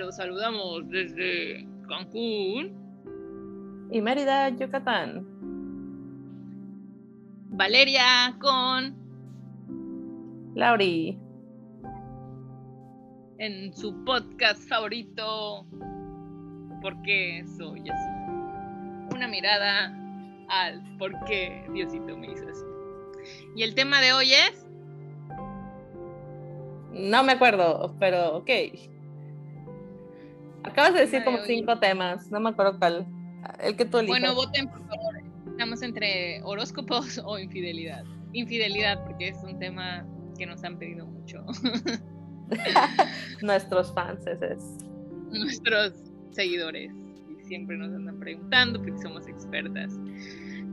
Los saludamos desde Cancún. Y Mérida, Yucatán. Valeria con Lauri. En su podcast favorito. Porque soy así. Una mirada al por qué Diosito me hizo así. Y el tema de hoy es. No me acuerdo, pero ok. Acabas de decir como cinco temas, no me acuerdo cuál. El que tú elijas. Bueno, voten por favor. Estamos entre horóscopos o infidelidad. Infidelidad, porque es un tema que nos han pedido mucho. Nuestros fans es. Nuestros seguidores. Y siempre nos andan preguntando porque somos expertas.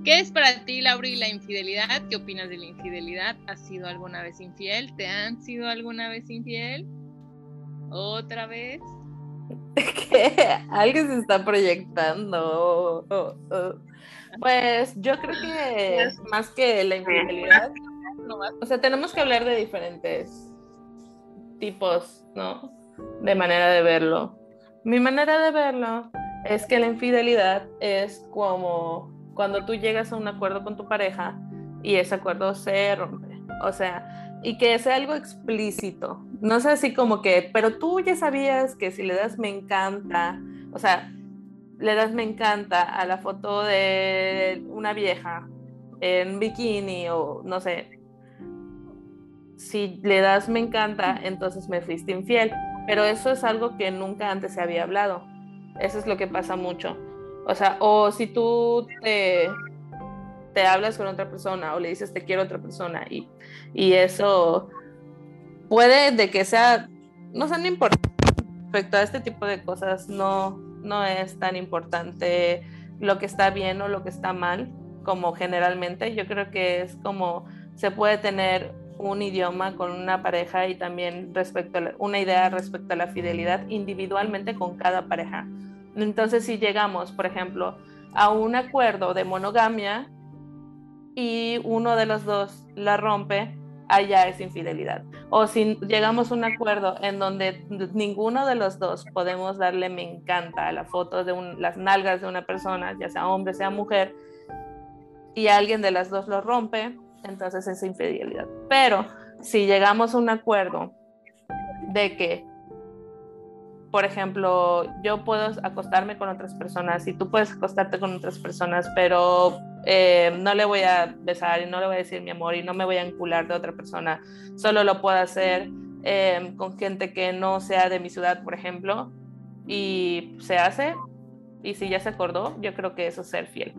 ¿Qué es para ti, Lauri, la infidelidad? ¿Qué opinas de la infidelidad? ¿Has sido alguna vez infiel? ¿Te han sido alguna vez infiel? ¿Otra vez? ¿Qué? Alguien se está proyectando. Oh, oh. Pues yo creo que más que la infidelidad, o sea, tenemos que hablar de diferentes tipos, ¿no? De manera de verlo. Mi manera de verlo es que la infidelidad es como cuando tú llegas a un acuerdo con tu pareja y ese acuerdo se rompe. O sea, y que sea algo explícito. No sé así como que, pero tú ya sabías que si le das me encanta, o sea, le das me encanta a la foto de una vieja en bikini o no sé. Si le das me encanta, entonces me fuiste infiel. Pero eso es algo que nunca antes se había hablado. Eso es lo que pasa mucho. O sea, o si tú te, te hablas con otra persona o le dices te quiero a otra persona y, y eso puede de que sea, no sé, no importa. Respecto a este tipo de cosas, no, no es tan importante lo que está bien o lo que está mal como generalmente. Yo creo que es como se puede tener un idioma con una pareja y también respecto a una idea respecto a la fidelidad individualmente con cada pareja. Entonces, si llegamos, por ejemplo, a un acuerdo de monogamia y uno de los dos la rompe, allá es infidelidad. O si llegamos a un acuerdo en donde ninguno de los dos podemos darle me encanta a la foto de las nalgas de una persona, ya sea hombre, sea mujer, y alguien de las dos lo rompe, entonces es infidelidad. Pero si llegamos a un acuerdo de que por ejemplo, yo puedo acostarme con otras personas y tú puedes acostarte con otras personas, pero eh, no le voy a besar y no le voy a decir mi amor y no me voy a encular de otra persona. Solo lo puedo hacer eh, con gente que no sea de mi ciudad, por ejemplo, y se hace. Y si ya se acordó, yo creo que eso es ser fiel.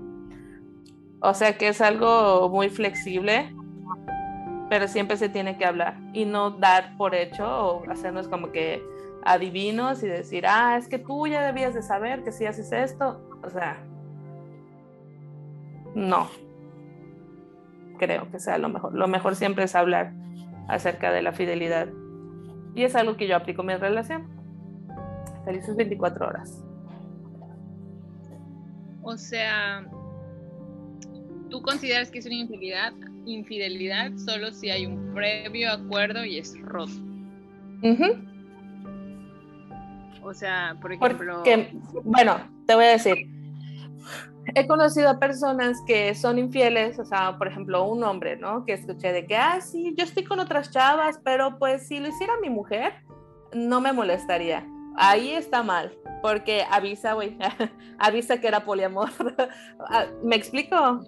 O sea que es algo muy flexible, pero siempre se tiene que hablar y no dar por hecho o hacernos como que adivinos y decir, ah, es que tú ya debías de saber que si haces esto, o sea, no, creo que sea lo mejor. Lo mejor siempre es hablar acerca de la fidelidad. Y es algo que yo aplico en mi relación. Felices 24 horas. O sea, ¿tú consideras que es una infidelidad, infidelidad solo si hay un previo acuerdo y es roto? O sea, por ejemplo... bueno, te voy a decir, he conocido a personas que son infieles, o sea, por ejemplo, un hombre, ¿no? Que escuché de que, ah, sí, yo estoy con otras chavas, pero pues si lo hiciera mi mujer, no me molestaría. Ahí está mal, porque avisa, güey, avisa que era poliamor. Ah, ¿Me explico?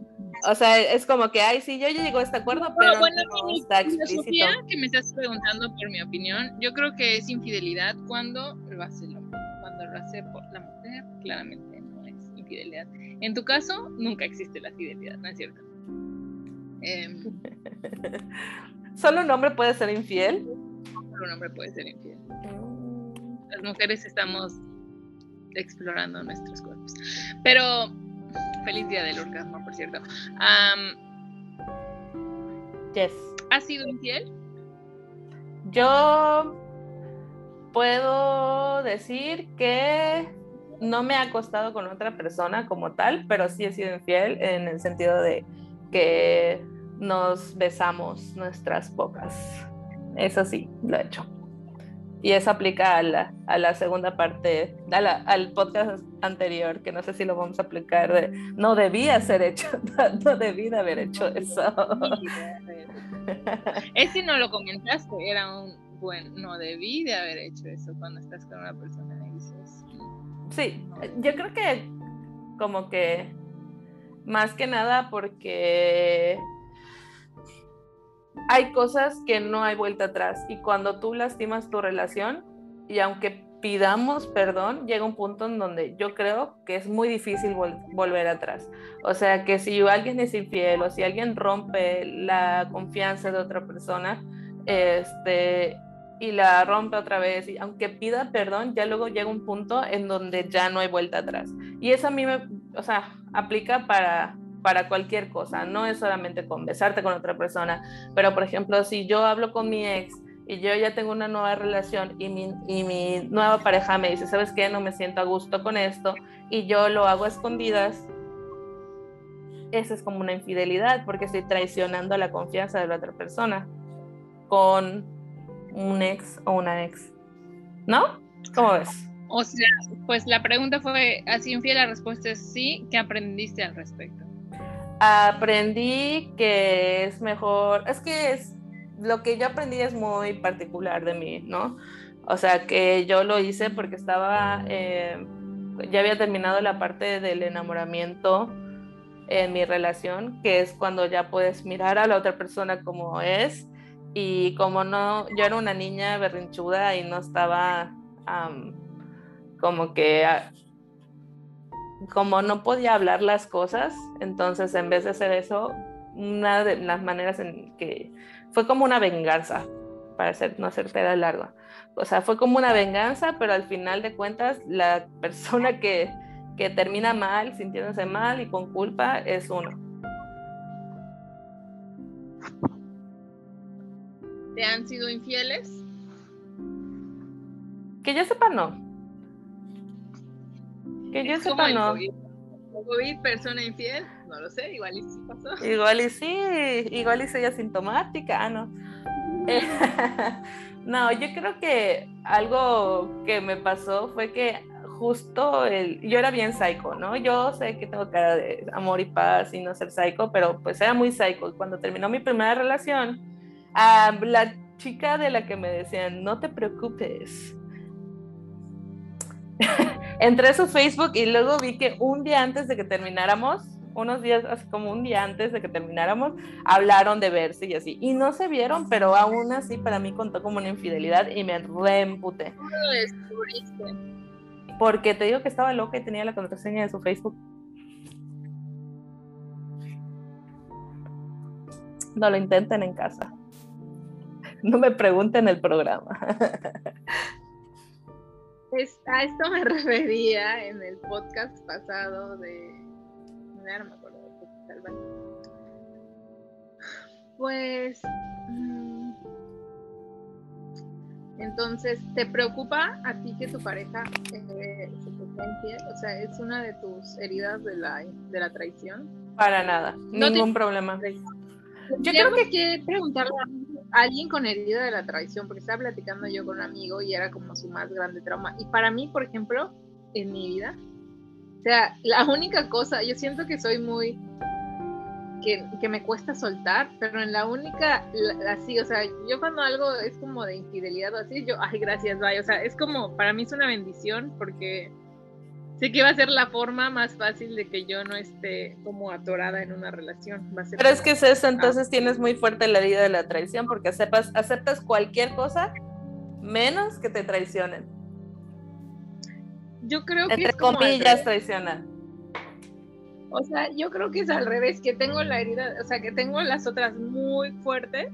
O sea, es como que, ay, sí, yo ya llego a este acuerdo, pero bueno, no está explícito. que me estás preguntando por mi opinión, yo creo que es infidelidad cuando lo hace el hombre. Cuando lo hace por la mujer, claramente no es infidelidad. En tu caso, nunca existe la fidelidad, ¿no es cierto? Em, ¿Solo un hombre puede ser infiel? Solo un hombre puede ser infiel. Las mujeres estamos explorando nuestros cuerpos. Pero Feliz día del orgasmo, por cierto. yes. ¿Has sido infiel? Yo puedo decir que no me ha acostado con otra persona como tal, pero sí he sido infiel en el sentido de que nos besamos nuestras bocas. Eso sí, lo he hecho. Y eso aplica a la, a la segunda parte, al podcast anterior, que no sé si lo vamos a aplicar, de no debía ser hecho, no, debí de haber hecho eso. Ese no lo comentaste, era un bueno, no debí de haber hecho eso cuando estás con una persona y dices. Sí, yo creo que como que más que nada porque hay cosas que no hay vuelta atrás y cuando tú lastimas tu relación y aunque pidamos perdón, llega un punto en donde yo creo que es muy difícil volver atrás. O sea, que si alguien es infiel o si alguien rompe la confianza de otra persona, este, y la rompe otra vez, y aunque pida perdón, ya luego llega un punto en donde ya no hay vuelta atrás. Y eso a mí me, o sea, aplica para, para cualquier cosa, no es solamente con besarte con otra persona, pero por ejemplo, si yo hablo con mi ex y yo ya tengo una nueva relación y mi, nueva pareja me dice, ¿sabes qué? No me siento a gusto con esto y yo lo hago a escondidas, eso es como una infidelidad porque estoy traicionando la confianza de la otra persona con un ex o una ex. ¿No? ¿Cómo ves? O sea, pues la pregunta fue así infiel, la respuesta es sí. ¿Qué aprendiste al respecto? Aprendí que es mejor, es que es lo que yo aprendí es muy particular de mí, ¿no? O sea, que yo lo hice porque estaba, eh, ya había terminado la parte del enamoramiento en mi relación, que es cuando ya puedes mirar a la otra persona como es y como no, yo era una niña berrinchuda y no estaba como que, como no podía hablar las cosas, entonces en vez de hacer eso, una de las maneras en que fue como una venganza, para hacer, no hacerte la largo. O sea, fue como una venganza, pero al final de cuentas, la persona que, que termina mal, sintiéndose mal y con culpa, es uno. ¿Te han sido infieles? Que yo sepa, no. Que yo sepa, no. COVID, persona infiel? No lo sé, igual y sí pasó. Igual y sí, igual y soy asintomática, ah, no. no, yo creo que algo que me pasó fue que justo el, yo era bien psycho, ¿no? Yo sé que tengo cara de amor y paz y no ser psycho, pero pues era muy psycho. Cuando terminó mi primera relación, a la chica de la que me decían, no te preocupes. Entré a su Facebook y luego vi que un día antes de que termináramos, unos días, así como un día antes de que termináramos, hablaron de verse y así. Y no se vieron, pero aún así para mí contó como una infidelidad y me reemputé. ¿Cómo lo descubriste? Porque te digo que estaba loca y tenía la contraseña de su Facebook. No lo intenten en casa. no me pregunten el programa. a esto me refería en el podcast pasado de. No me acuerdo de Pues. Mm, entonces, ¿te preocupa a ti que tu pareja eh, se O sea, ¿es una de tus heridas de la, de la traición? Para nada, ningún problema. Yo creo que que preguntarle a alguien con herida de la traición, porque estaba platicando yo con un amigo y era como su más grande trauma. Y para mí, por ejemplo, en mi vida, o sea, la única cosa, yo siento que soy muy, que, que me cuesta soltar, pero en la única, así, o sea, yo cuando algo es como de infidelidad o así, yo, ay, gracias, vaya, o sea, es como, para mí es una bendición porque sé que va a ser la forma más fácil de que yo no esté como atorada en una relación. Pero es que es eso, entonces tienes muy fuerte la herida de la traición porque aceptas, aceptas cualquier cosa menos que te traicionen. Yo creo que... Entre comillas traicionan. O sea, yo creo que es al revés, que tengo la herida, o sea, que tengo las otras muy fuertes,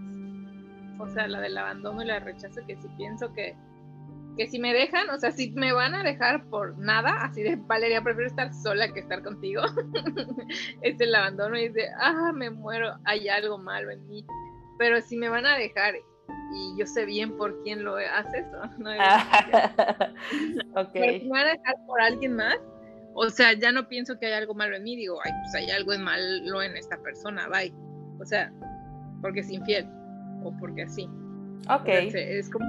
o sea, la del abandono y la rechazo, que si pienso que que si me dejan, o sea, si me van a dejar por nada, así de Valeria, prefiero estar sola que estar contigo, es el abandono y dice, ah, me muero, hay algo malo en mí. Pero si me van a dejar y yo sé bien por quién lo hace eso, no Pero si me van a dejar por alguien más, o sea, ya no pienso que hay algo malo en mí, digo, ay, pues hay algo malo en esta persona, bye. O sea, porque es infiel o porque así. Ok. es como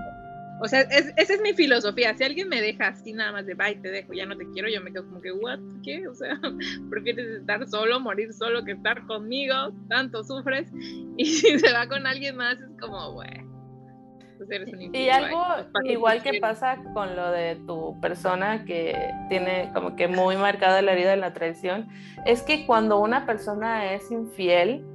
O sea, esa es mi filosofía. Si alguien me deja así nada más de bye, te dejo, ya no te quiero, yo me quedo como que, ¿what? ¿Qué? O sea, ¿prefieres estar solo, morir solo que estar conmigo? Tanto sufres. Y si se va con alguien más, es como, bueno. Pues y algo igual que pasa con lo de tu persona que tiene como que muy marcada la herida de la traición, es que cuando una persona es infiel,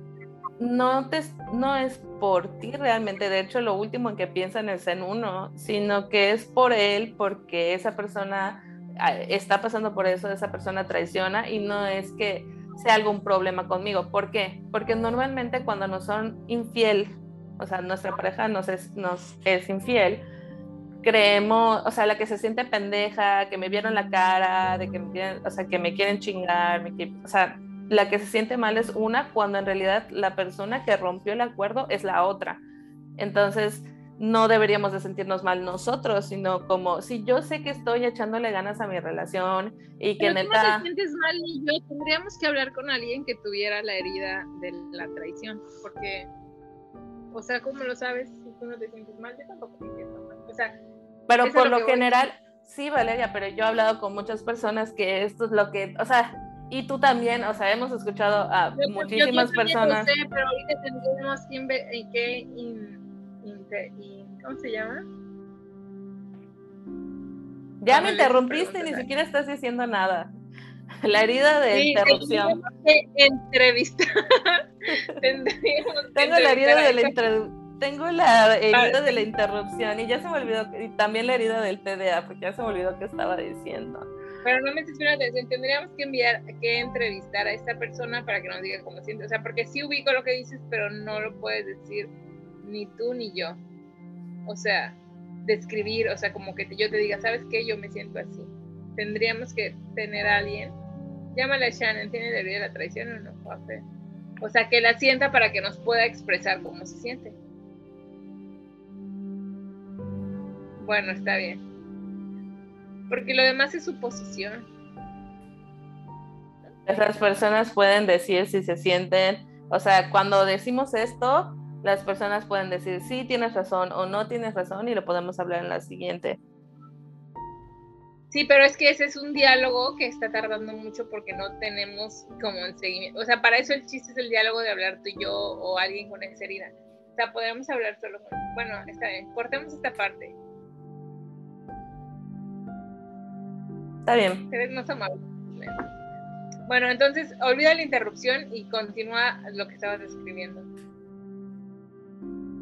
no, es por ti realmente, de hecho lo último en que piensan es en uno, sino que es por él porque esa persona ah, está pasando por eso, esa persona traiciona y no es que sea algún problema conmigo. ¿Por qué? Porque normalmente cuando nos son infiel, o sea, nuestra pareja nos es, nos es infiel, creemos, o sea, la que se siente pendeja, que me vieron la cara, de que me, o sea, que me quieren chingar, o sea, la que se siente mal es una cuando en realidad la persona que rompió el acuerdo es la otra. Entonces, no deberíamos de sentirnos mal nosotros, sino como si yo sé que estoy echándole ganas a mi relación y que Pero neta... te sientes mal y yo tendríamos que hablar con alguien que tuviera la herida de la traición, porque, o sea, ¿cómo lo sabes si tú no te sientes mal? Yo tampoco me siento mal. O sea, pero por lo, general, sí, Valeria, pero yo he hablado con muchas personas que esto es lo que, o sea, y tú también, o sea, hemos escuchado a muchísimas yo, personas. Sé, pero ahorita tendríamos que qué, ¿cómo se llama? Ya me interrumpiste, ni siquiera estás diciendo nada. La herida de interrupción. Que entrevistar. Tengo la herida de la interrupción tengo la herida de la interrupción y ya se me olvidó, y también la herida del TDA, porque ya se me olvidó qué estaba diciendo. Pero no me una atención, tendríamos que enviar, que entrevistar a esta persona para que nos diga cómo siente. O sea, porque sí ubico lo que dices, pero no lo puedes decir ni tú ni yo. O sea, describir, o sea, como que yo te diga, ¿sabes qué? Yo me siento así. Tendríamos que tener a alguien. Llámale a Shannon, ¿tiene la de la traición o no? O sea, que la sienta para que nos pueda expresar cómo se siente. Bueno, está bien porque lo demás es suposición. Esas personas pueden decir si se sienten, o sea, cuando decimos esto, las personas pueden decir sí, tienes razón o no tienes razón y lo podemos hablar en la siguiente. Sí, pero es que ese es un diálogo que está tardando mucho porque no tenemos como el seguimiento. O sea, para eso el chiste es el diálogo de hablar tú y yo o alguien con esa herida. O sea, podemos hablar solo con... Bueno, está bien, cortemos esta parte. Está bien. Eres más amable. Bueno, entonces olvida la interrupción y continúa lo que estabas describiendo.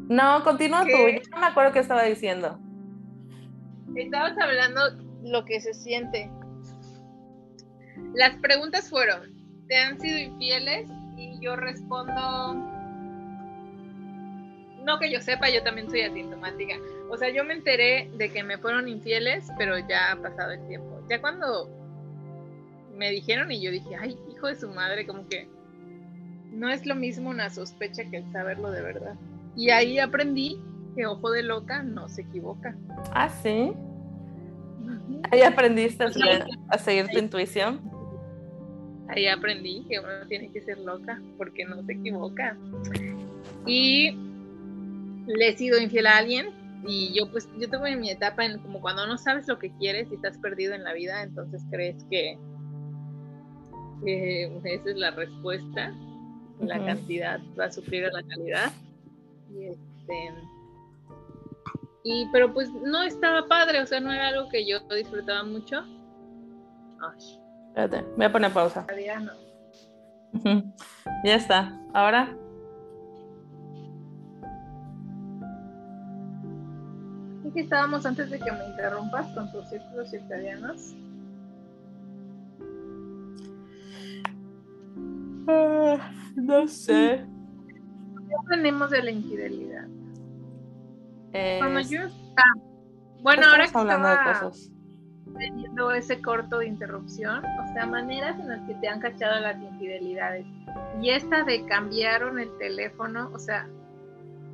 No, continúa tú. Yo no me acuerdo qué estaba diciendo. Estabas hablando lo que se siente. Las preguntas fueron, ¿te han sido infieles? Y yo respondo, no que yo sepa, yo también soy asintomática. O sea, yo me enteré de que me fueron infieles, pero ya ha pasado el tiempo. Ya cuando me dijeron y yo dije, ay, hijo de su madre, como que no es lo mismo una sospecha que el saberlo de verdad. Y ahí aprendí que ojo de loca no se equivoca. Ah, sí. Ahí aprendiste a, seguir tu intuición. Ahí aprendí que uno tiene que ser loca porque no se equivoca. Y le he sido infiel a alguien y yo pues yo tengo en mi etapa en como cuando no sabes lo que quieres y estás perdido en la vida, entonces crees que, esa es la respuesta, la cantidad va a sufrir a la calidad. Y este y pero pues no estaba padre, o sea, no era algo que yo disfrutaba mucho. Ay. Espérate, voy a poner pausa. Ya está. Ahora que estábamos antes de que me interrumpas con tus círculos circadianos? Ah, no sé. ¿Qué aprendemos de la infidelidad? Cuando yo bueno, ahora que hablando estaba de cosas. teniendo ese corto de interrupción, o sea, maneras en las que te han cachado las infidelidades. Y esta de cambiaron el teléfono, o sea,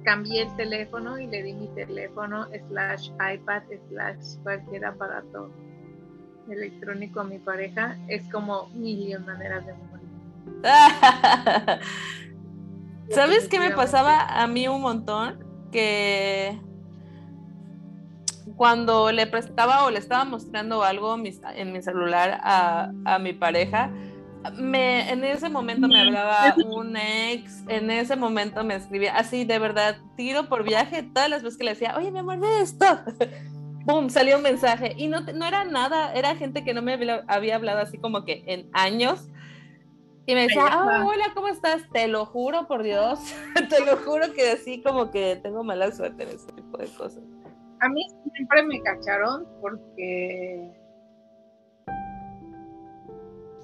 cambié el teléfono y le di mi teléfono slash iPad slash cualquier aparato electrónico a mi pareja, es como mil maneras de morir. ¿Sabes qué me pasaba a mí un montón? Que cuando le prestaba o le estaba mostrando algo en mi celular a, a mi pareja, me, en ese momento me hablaba un ex, en ese momento me escribía así, de verdad, tiro por viaje, todas las veces que le decía, oye, mi amor, ve esto. Boom, salió un mensaje. Y no, no era nada, era gente que no me había hablado así como que en años. Y me decía, ah, hola, ¿cómo estás? Te lo juro por Dios, te lo juro que así como que tengo mala suerte en ese tipo de cosas. A mí siempre me cacharon porque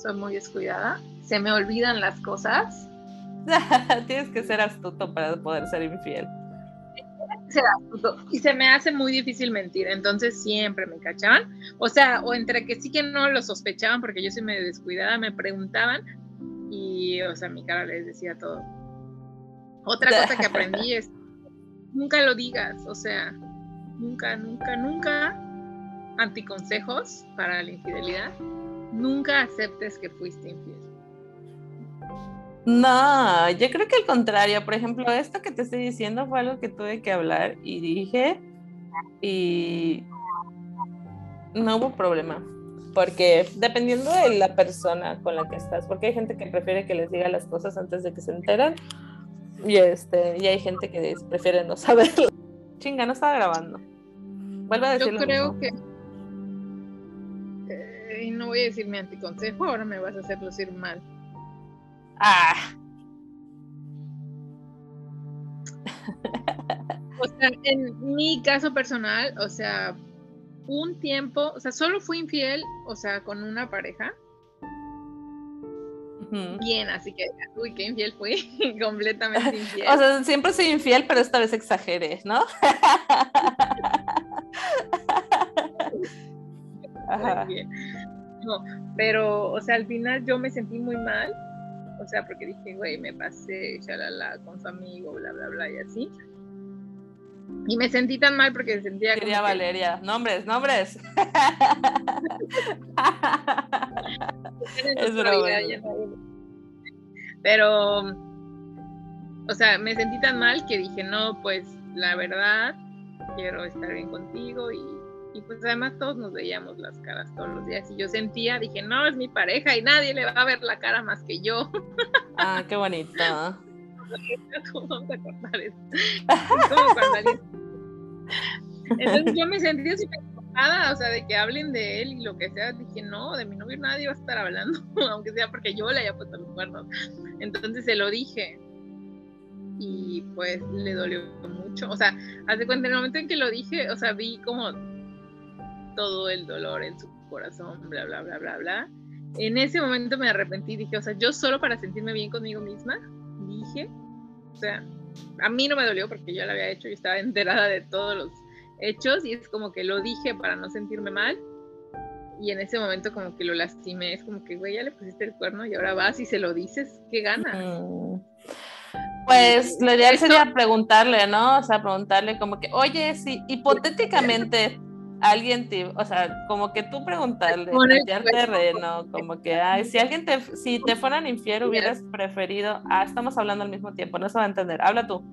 soy muy descuidada, se me olvidan las cosas. Tienes que ser astuto para poder ser infiel. Ser astuto. Y se me hace muy difícil mentir, entonces siempre me cachaban. O sea, o entre que sí que no lo sospechaban porque yo soy medio descuidada, me preguntaban y, o sea, mi cara les decía todo. Otra cosa que aprendí es, nunca lo digas, o sea, nunca, nunca, nunca anticonsejos para la infidelidad nunca aceptes que fuiste infiel. No, yo creo que al contrario. Por ejemplo, esto que te estoy diciendo fue algo que tuve que hablar y dije y no hubo problema. Porque dependiendo de la persona con la que estás, porque hay gente que prefiere que les diga las cosas antes de que se enteran y, este, y hay gente que prefiere no saberlo. Chinga, no estaba grabando. Vuelve a decirlo. Yo creo que voy a decir mi anticonsejo, ahora me vas a hacer lucir mal. Ah. O sea, en mi caso personal, o sea, un tiempo, o sea, solo fui infiel, o sea, con una pareja. Bien, así que, uy, qué infiel fui, completamente infiel. O sea, siempre soy infiel, pero esta vez exageré, ¿no? Ajá. No, pero, o sea, al final yo me sentí muy mal, o sea, porque dije, güey, me pasé, shalala, con su amigo, bla, bla, bla, y así. Y me sentí tan mal porque sentía Quería Valeria, nombres, nombres. es Pero, o sea, me sentí tan mal que dije, no, pues la verdad, quiero estar bien contigo y y pues además todos nos veíamos las caras todos los días y yo sentía, dije, no, es mi pareja y nadie le va a ver la cara más que yo. Ah, qué bonito. ¿Cómo vamos a cortar Entonces yo me sentí súper o sea, de que hablen de él y lo que sea. Dije, no, de mi novio nadie va a estar hablando, aunque sea porque yo le haya puesto los cuernos. Entonces se lo dije. Y pues le dolió mucho. O sea, hace cuenta, en el momento en que lo dije, o sea, vi como todo el dolor en su corazón, bla, bla, bla, bla, bla. En ese momento me arrepentí, dije, o sea, yo solo para sentirme bien conmigo misma, dije, o sea, a mí no me dolió porque yo lo había hecho y estaba enterada de todos los hechos y es como que lo dije para no sentirme mal y en ese momento como que lo lastimé, es como que, güey, ya le pusiste el cuerno y ahora vas y se lo dices, ¿qué ganas? Pues lo ideal sería preguntarle, ¿no? O sea, preguntarle como que, oye, si hipotéticamente alguien te, o sea, como que tú preguntarle, plantear terreno, como que, ay, si alguien te, si te fueran infiel, hubieras preferido, ah, estamos hablando al mismo tiempo, no se va a entender, habla tú.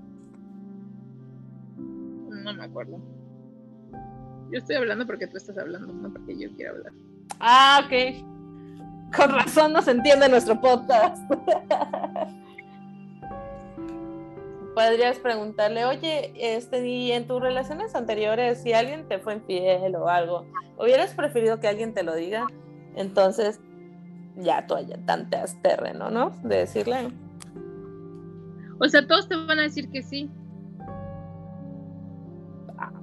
No me acuerdo. Yo estoy hablando porque tú estás hablando, no porque yo quiera hablar. Ah, ok. Con razón no se entiende nuestro podcast. podrías preguntarle, oye, este, y en tus relaciones anteriores, si alguien te fue infiel o algo, ¿hubieras preferido que alguien te lo diga? Entonces, ya tú allá tanteas terreno, ¿no? De decirle. O sea, todos te van a decir que sí.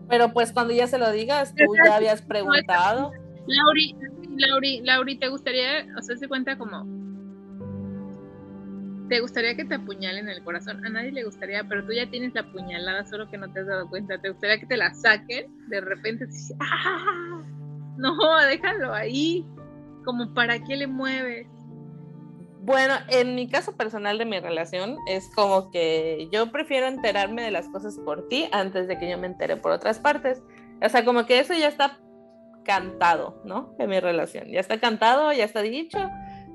Pero pues cuando ya se lo digas, tú ya habías preguntado. Lauri, Lauri, Lauri, ¿te gustaría, o sea, se cuenta como ¿Te gustaría que te apuñalen el corazón? A nadie le gustaría, pero tú ya tienes la puñalada, solo que no te has dado cuenta. ¿Te gustaría que te la saquen? De repente, ¡ah! No, déjalo ahí. Como para qué le mueves. Bueno, en mi caso personal de mi relación es como que yo prefiero enterarme de las cosas por ti antes de que yo me entere por otras partes. O sea, como que eso ya está cantado, ¿no? En mi relación. Ya está cantado, ya está dicho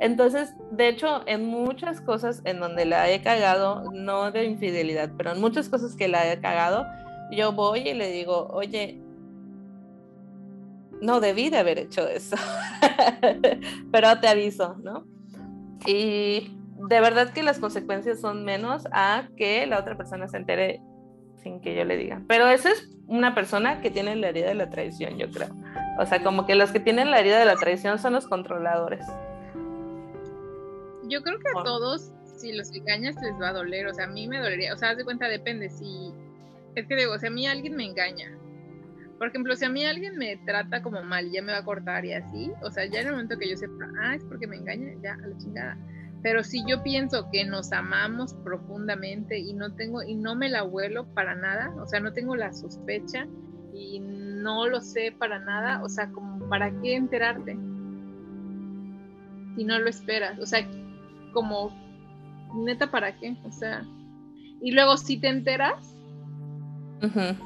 entonces, de hecho, en muchas cosas en donde la he cagado, no de infidelidad, pero en muchas cosas que la he cagado, yo voy y le digo, oye, no debí de haber hecho eso, pero te aviso, ¿no? Y de verdad que las consecuencias son menos a que la otra persona se entere sin que yo le diga. Pero esa es una persona que tiene la herida de la traición, yo creo. O sea, como que los que tienen la herida de la traición son los controladores. Yo creo que a todos, si los engañas, les va a doler. O sea, a mí me dolería. O sea, haz de cuenta, depende. Si. Es que digo, si a mí alguien me engaña. Por ejemplo, si a mí alguien me trata como mal y ya me va a cortar y así, o sea, ya en el momento que yo sepa, ah, es porque me engaña, ya, a la chingada pero si yo pienso que nos amamos profundamente y no tengo y no me la vuelo para nada, o sea, no tengo la sospecha y no lo sé para nada, o sea, como para qué enterarte si no lo esperas, o sea, como neta para qué, o sea, y luego si te enteras,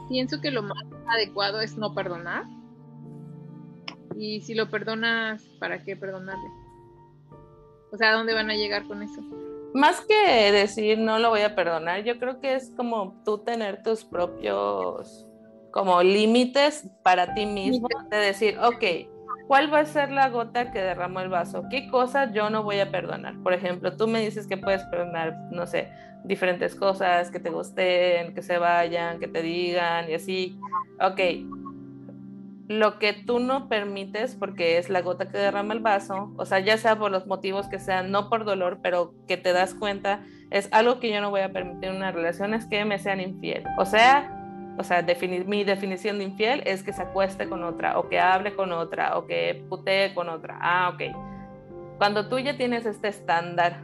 pienso que lo más adecuado es no perdonar. Y si lo perdonas, ¿para qué perdonarle? O sea, ¿a dónde van a llegar con eso? Más que decir no lo voy a perdonar, yo creo que es como tú tener tus propios como límites para ti mismo, de decir, ok, ¿cuál va a ser la gota que derramó el vaso? ¿Qué cosa yo no voy a perdonar? Por ejemplo, tú me dices que puedes perdonar, no sé, diferentes cosas, que te gusten, que se vayan, que te digan y así. Ok, lo que tú no permites, porque es la gota que derrama el vaso, o sea, ya sea por los motivos que sean, no por dolor, pero que te das cuenta, es algo que yo no voy a permitir en una relación, es que me sean infiel. O sea, o sea, mi definición de infiel es que se acueste con otra, o que hable con otra, o que putee con otra. Ah, ok. Cuando tú ya tienes este estándar,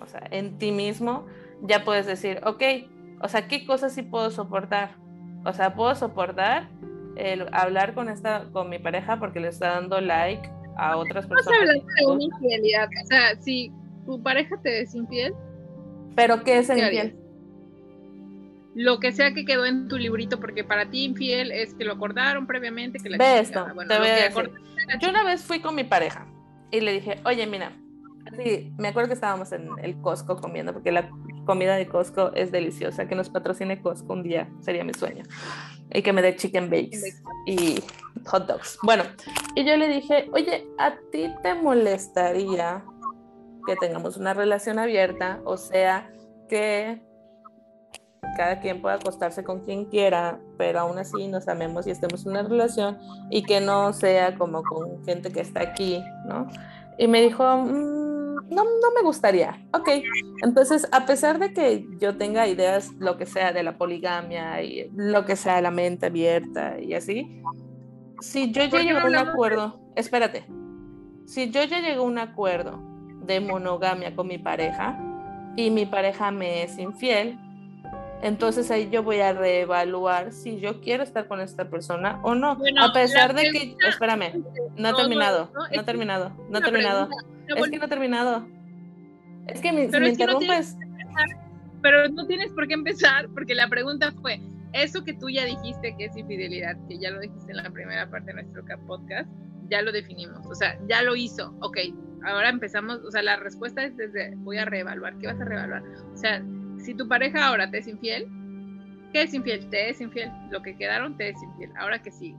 o sea, en ti mismo, ya puedes decir, ok, o sea, ¿qué cosas sí puedo soportar? O sea, puedo soportar el hablar con esta con mi pareja porque le está dando like a otras personas. No de una infidelidad, o sea, si tu pareja te es infiel. ¿Pero qué es infiel? Lo que sea que quedó en tu librito, porque para ti infiel es que lo acordaron previamente, que la Ve esto, te voy a decir. Yo una vez fui con mi pareja y le dije, oye, mira, sí, me acuerdo que estábamos en el Costco comiendo, porque la comida de Costco es deliciosa, que nos patrocine Costco un día, sería mi sueño y que me dé chicken bakes y hot dogs. Bueno, y yo le dije, oye, ¿a ti te molestaría que tengamos una relación abierta? O sea, que cada quien pueda acostarse con quien quiera, pero aún así nos amemos y estemos en una relación y que no sea como con gente que está aquí, ¿no? Y me dijo, mm, no, no me gustaría. Ok, entonces a pesar de que yo tenga ideas, lo que sea de la poligamia y lo que sea de la mente abierta y así, si yo llego a un acuerdo, espérate, si yo ya llego a un acuerdo de monogamia con mi pareja y mi pareja me es infiel, entonces ahí yo voy a reevaluar si yo quiero estar con esta persona o no. a pesar de que, espérame, no he terminado, no he terminado, no he terminado. Es que no he terminado. Es que me, me interrumpes. pero no tienes por qué empezar, porque la pregunta fue, eso que tú ya dijiste que es infidelidad, que ya lo dijiste en la primera parte de nuestro podcast, ya lo definimos, o sea, ya lo hizo, ok, ahora empezamos, o sea, la respuesta es desde, voy a reevaluar, ¿qué vas a reevaluar? O sea, si tu pareja ahora te es infiel, ¿qué es infiel? Te es infiel, lo que quedaron te es infiel, ahora que sigue.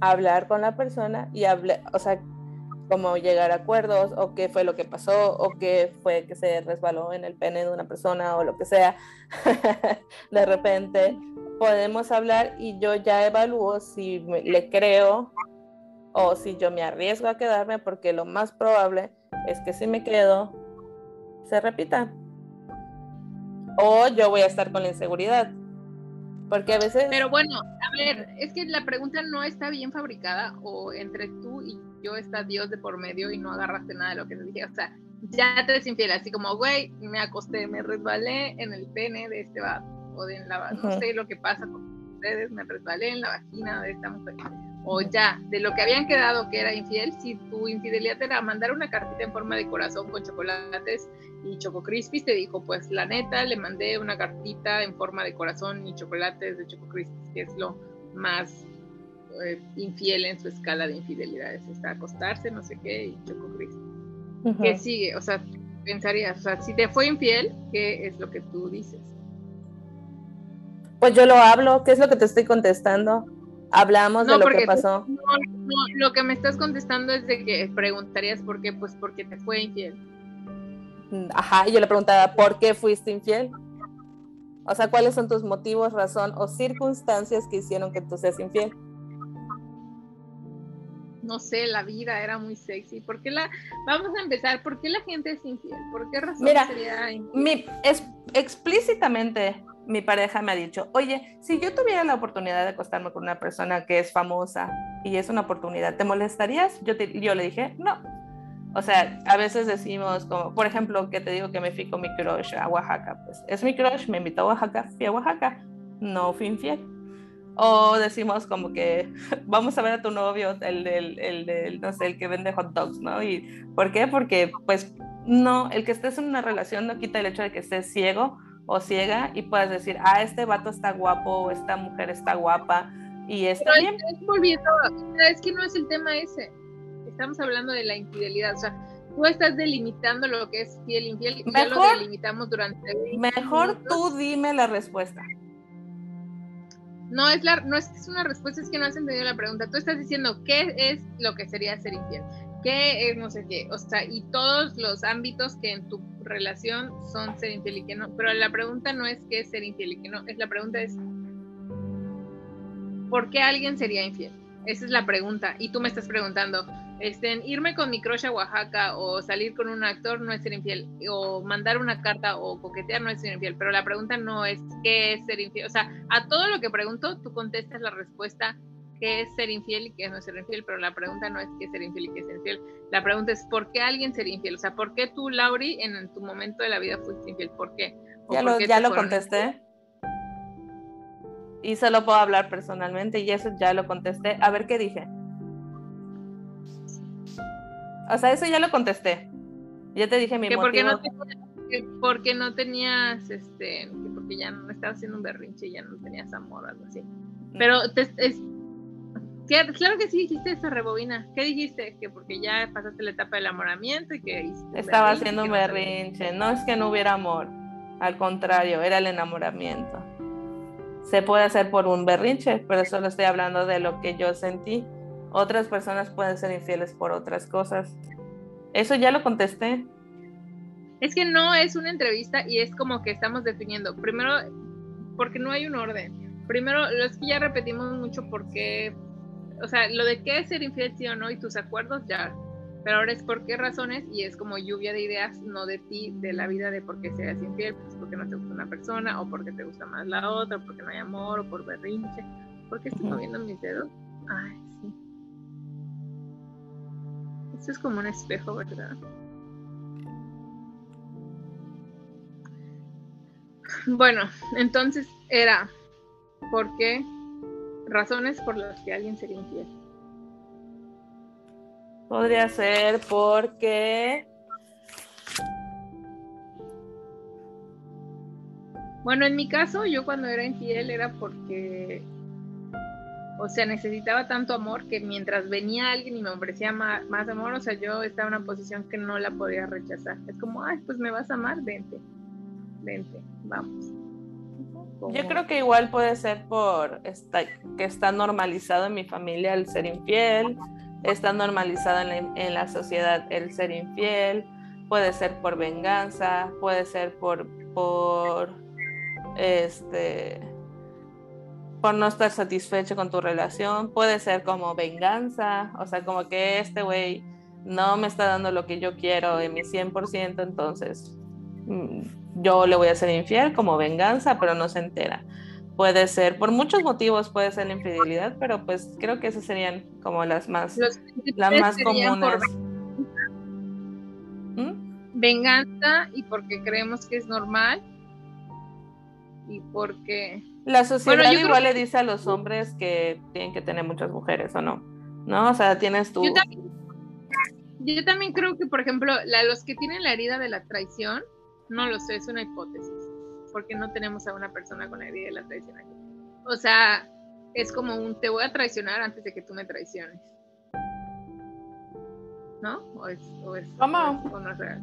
Hablar con la persona y hablar, o sea, como llegar a acuerdos o qué fue lo que pasó o qué fue que se resbaló en el pene de una persona o lo que sea. de repente podemos hablar y yo ya evalúo si le creo o si yo me arriesgo a quedarme porque lo más probable es que si me quedo se repita. O yo voy a estar con la inseguridad. Porque a veces... Pero bueno, a ver, es que la pregunta no está bien fabricada o entre tú y yo está Dios de por medio y no agarraste nada de lo que te dije. O sea, ya te es infiel, así como, güey, me acosté, me resbalé en el pene de este vato, o de la, no sé lo que pasa con ustedes, me resbalé en la vagina de esta mujer. O ya, de lo que habían quedado que era infiel, si tu infidelidad era mandar una cartita en forma de corazón con chocolates y Choco Crispis, te dijo, pues la neta, le mandé una cartita en forma de corazón y chocolates de Choco Crispis, que es lo más eh, infiel en su escala de infidelidades. Está acostarse, no sé qué, y Choco Crispis. ¿Qué sigue? O sea, pensarías, o sea, si te fue infiel, ¿qué es lo que tú dices? Pues yo lo hablo, ¿qué es lo que te estoy contestando? Hablamos de lo que pasó. No, no, lo que me estás contestando es de que preguntarías por qué, pues porque te fue infiel. Ajá, y yo le preguntaba, ¿por qué fuiste infiel? O sea, ¿cuáles son tus motivos, razón o circunstancias que hicieron que tú seas infiel? No sé, la vida era muy sexy. ¿Por qué la... Vamos a empezar, ¿por qué la gente es infiel? ¿Por qué razón sería infiel? es, explícitamente mi pareja me ha dicho, oye, si yo tuviera la oportunidad de acostarme con una persona que es famosa y es una oportunidad, ¿te molestarías? Yo, le dije, no. O sea, a veces decimos, como, por ejemplo, que te digo que me fui con mi crush a Oaxaca, pues es mi crush, me invitó a Oaxaca, fui a Oaxaca, no fui infiel. O decimos como que vamos a ver a tu novio, el del, el no sé, el que vende hot dogs, ¿no? ¿Y por qué? Porque pues no, el que estés en una relación no quita el hecho de que estés ciego o ciega y puedas decir, ah, este vato está guapo, o esta mujer está guapa y está bien. Es, volviendo, es que no es el tema ese. Estamos hablando de la infidelidad, o sea, tú estás delimitando lo que es fiel infiel y ya lo delimitamos durante Mejor tú dime la respuesta. No es la no es una respuesta, es que no has entendido la pregunta. Tú estás diciendo qué es lo que sería ser infiel qué es no sé qué, o sea, y todos los ámbitos que en tu relación son ser infiel y que no, pero la pregunta no es qué es ser infiel y que no, es la pregunta es ¿por qué alguien sería infiel? Esa es la pregunta, y tú me estás preguntando, este, irme con mi crush a Oaxaca o salir con un actor no es ser infiel, o mandar una carta o coquetear no es ser infiel, pero la pregunta no es qué es ser infiel, o sea, a todo lo que pregunto, tú contestas la respuesta qué es ser infiel y qué es no ser infiel, pero la pregunta no es qué es ser infiel y qué es ser infiel. La pregunta es por qué alguien sería infiel. O sea, ¿por qué tú, Lauri, en tu momento de la vida fuiste infiel? ¿Por qué? Ya lo, ya lo contesté. Y solo puedo hablar personalmente y eso ya lo contesté. A ver qué dije. O sea, eso ya lo contesté. Ya te dije mi motivo. Porque no, porque no tenías, este, porque ya no estabas haciendo un berrinche y ya no tenías amor, algo así. Mm. Pero te, es, claro que sí dijiste esa rebobina. ¿Qué dijiste? Que porque ya pasaste la etapa del enamoramiento y que Estaba haciendo un berrinche. No es que no hubiera amor. Al contrario, era el enamoramiento. Se puede hacer por un berrinche, pero solo estoy hablando de lo que yo sentí. Otras personas pueden ser infieles por otras cosas. Eso ya lo contesté. Es que no es una entrevista y es como que estamos definiendo. Primero, porque no hay un orden. Primero, los que ya repetimos mucho porque o sea, lo de qué es ser infiel, sí o no, y tus acuerdos, ya. Pero ahora es por qué razones, y es como lluvia de ideas, no de ti, de la vida, de por qué seas infiel, pues porque no te gusta una persona, o porque te gusta más la otra, o porque no hay amor, o por berrinche. ¿Por qué estoy moviendo mis dedos? Ay, sí. Esto es como un espejo, ¿verdad? Bueno, entonces era, ¿por qué razones por las que alguien sería infiel. Podría ser porque... Bueno, en mi caso, yo cuando era infiel era porque, o sea, necesitaba tanto amor que mientras venía alguien y me ofrecía más, más, amor, o sea, yo estaba en una posición que no la podía rechazar. Es como, ay, pues me vas a amar, vente, vente, vamos. Yo creo que igual puede ser por que está normalizado en mi familia el ser infiel, está normalizado en la, sociedad el ser infiel, puede ser por venganza, puede ser por, por este por no estar satisfecho con tu relación, puede ser como venganza, o sea, como que este güey no me está dando lo que yo quiero en mi 100%, entonces mm, yo le voy a ser infiel como venganza, pero no se entera. Puede ser, por muchos motivos puede ser la infidelidad, pero pues creo que esas serían como las más, las más comunes. ¿Mm? Venganza y porque creemos que es normal y porque... La sociedad igual le dice a los hombres que tienen que tener muchas mujeres o no, ¿no? O sea, tienes tú... Yo también, creo que, por ejemplo, la, los que tienen la herida de la traición, no lo sé, es una hipótesis, porque no tenemos a una persona con la idea de la traición aquí. O sea, es como un te voy a traicionar antes de que tú me traiciones. ¿No? O es, o es, ¿Cómo? O, no es real.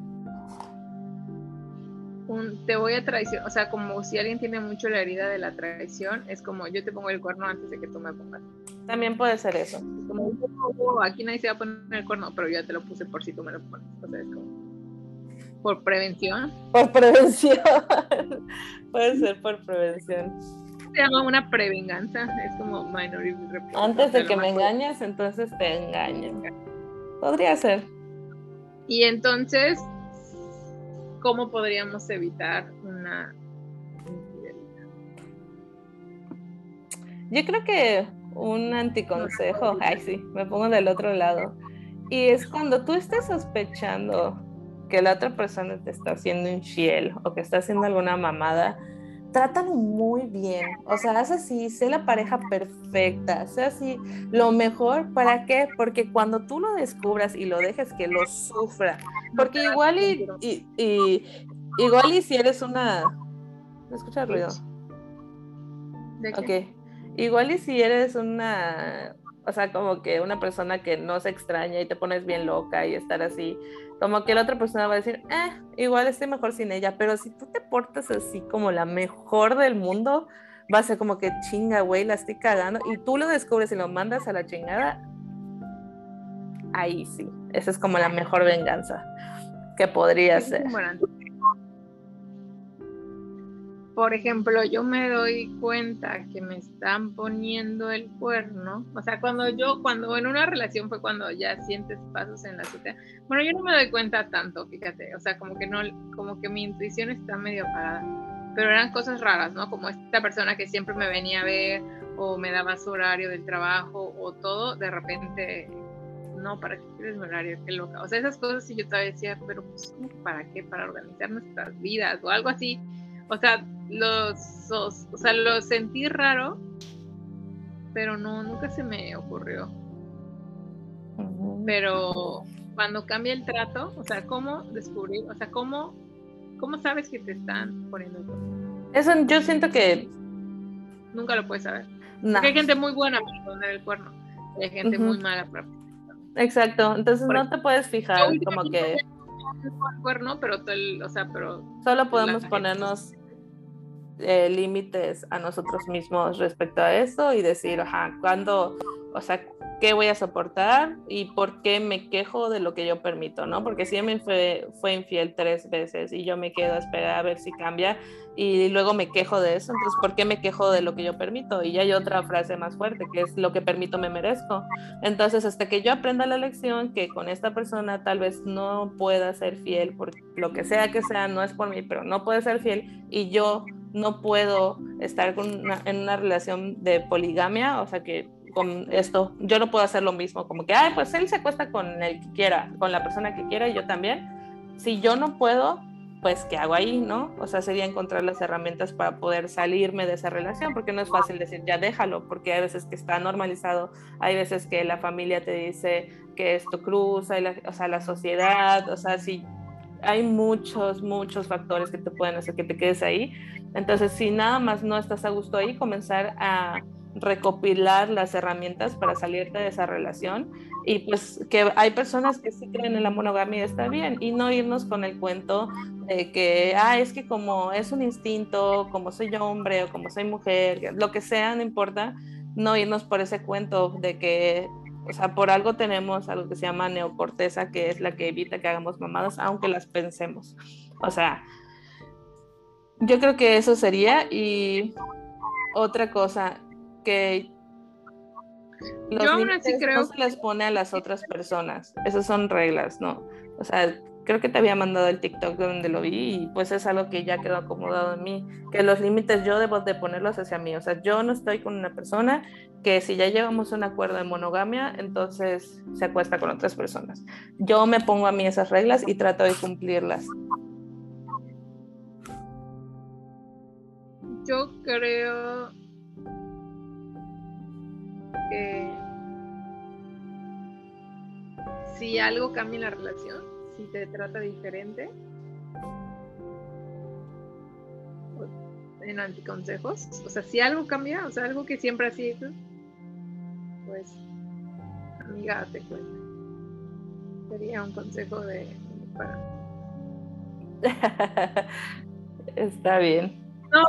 un te voy a traicionar, o sea, como si alguien tiene mucho la herida de la traición, es como yo te pongo el cuerno antes de que tú me pongas. También puede ser eso. Como, oh, aquí nadie se va a poner el cuerno, pero yo te lo puse por si tú me lo pones. O sea, es como por prevención. Por prevención. puede ser por prevención. Se llama una prevenganza, es como minority Antes de que me engañes, entonces te engaño. Podría ser. Y entonces, ¿cómo podríamos evitar una infidelidad? Yo creo que un anticonsejo, ay sí, me pongo del otro lado. Y es cuando tú estés sospechando que la otra persona te está haciendo infiel o que está haciendo alguna mamada, trátalo muy bien. O sea, haz así, sé la pareja perfecta, sé así lo mejor. ¿Para qué? Porque cuando tú lo descubras y lo dejes que lo sufra, porque igual y, y, igual y si eres una... ¿Me escucha ruido? ¿De Ok. Igual y si eres una, o sea, como que una persona que no se extraña y te pones bien loca y estar así, como que la otra persona va a decir, eh, igual estoy mejor sin ella, pero si tú te portas así como la mejor del mundo, va a ser como que chinga, güey, la estoy cagando, y tú lo descubres y lo mandas a la chingada, ahí sí, esa es como la mejor venganza que podría ser por ejemplo, yo me doy cuenta que me están poniendo el cuerno, o sea, cuando yo, cuando en una relación fue cuando ya sientes pasos en la cita, bueno, yo no me doy cuenta tanto, fíjate, o sea, como que no, como que mi intuición está medio apagada, pero eran cosas raras, ¿no? Como esta persona que siempre me venía a ver o me daba su horario del trabajo o todo, de repente, no, ¿para qué quieres mi horario? Qué loca. O sea, esas cosas sí yo todavía decía, pero pues, ¿para qué? Para organizar nuestras vidas o algo así o sea, los, o sea, lo sentí raro, pero no, nunca se me ocurrió. Pero cuando cambia el trato, o sea, ¿cómo descubrir? O sea, ¿cómo, cómo sabes que te están poniendo Eso yo siento que... Nunca lo puedes saber. hay gente muy buena para poner el cuerno. hay gente muy mala para Exacto, entonces no te puedes fijar como que... Cuerno, pero, o sea, pero solo podemos ponernos eh, límites a nosotros mismos respecto a eso y decir, ajá, cuándo, o sea, qué voy a soportar y por qué me quejo de lo que yo permito, ¿no? Porque si me fue, fue infiel tres veces y yo me quedo a esperar a ver si cambia y luego me quejo de eso, entonces ¿por qué me quejo de lo que yo permito? Y ya hay otra frase más fuerte que es lo que permito me merezco. Entonces, hasta que yo aprenda la lección que con esta persona tal vez no pueda ser fiel, por lo que sea que sea, no es por mí, pero no puede ser fiel y yo no puedo estar en una relación de poligamia, o sea que con esto yo no puedo hacer lo mismo, como que, ay, pues él se acuesta con el que quiera, con la persona que quiera y yo también. Si yo no puedo, pues ¿qué hago ahí, no? O sea, sería encontrar las herramientas para poder salirme de esa relación, porque no es fácil decir, ya déjalo, porque hay veces que está normalizado, hay veces que la familia te dice que esto cruza, o sea, la sociedad, o sea, si hay muchos, muchos factores que te pueden hacer que te quedes ahí. Entonces, si nada más no estás a gusto ahí, comenzar a recopilar las herramientas para salirte de esa relación y pues que hay personas que sí creen en la monogamia está bien y no irnos con el cuento de que, ah, es que como es un instinto, como soy hombre o como soy mujer, lo que sea, no importa, no irnos por ese cuento de que o sea, por algo tenemos algo que se llama neocorteza, que es la que evita que hagamos mamadas, aunque las pensemos. O sea, yo creo que eso sería. Y otra cosa, que los yo aún así creo... no se les pone a las otras personas. Esas son reglas, ¿no? O sea, creo que te había mandado el TikTok donde lo vi y pues es algo que ya quedó acomodado en mí, que los límites yo debo de ponerlos hacia mí, o sea, yo no estoy con una persona que si ya llevamos un acuerdo de monogamia, entonces se acuesta con otras personas. Yo me pongo a mí esas reglas y trato de cumplirlas. Yo creo que si algo cambia en la relación, si te trata diferente, en anticonsejos, o sea, si algo cambia, o sea, algo que siempre ha sido, pues, amiga, te cuenta. Sería un consejo de para. Está bien. No,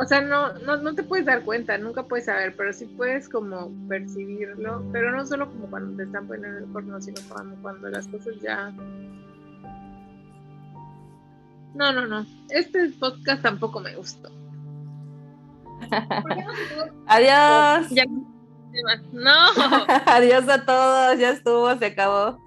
o sea, no, no, no te puedes dar cuenta, nunca puedes saber, pero sí puedes como percibirlo, pero no solo como cuando te están poniendo el corno, sino cuando, cuando las cosas ya... No, no, no. Este podcast tampoco me gustó. Adiós. Ya. No. Adiós a todos, ya estuvo, se acabó.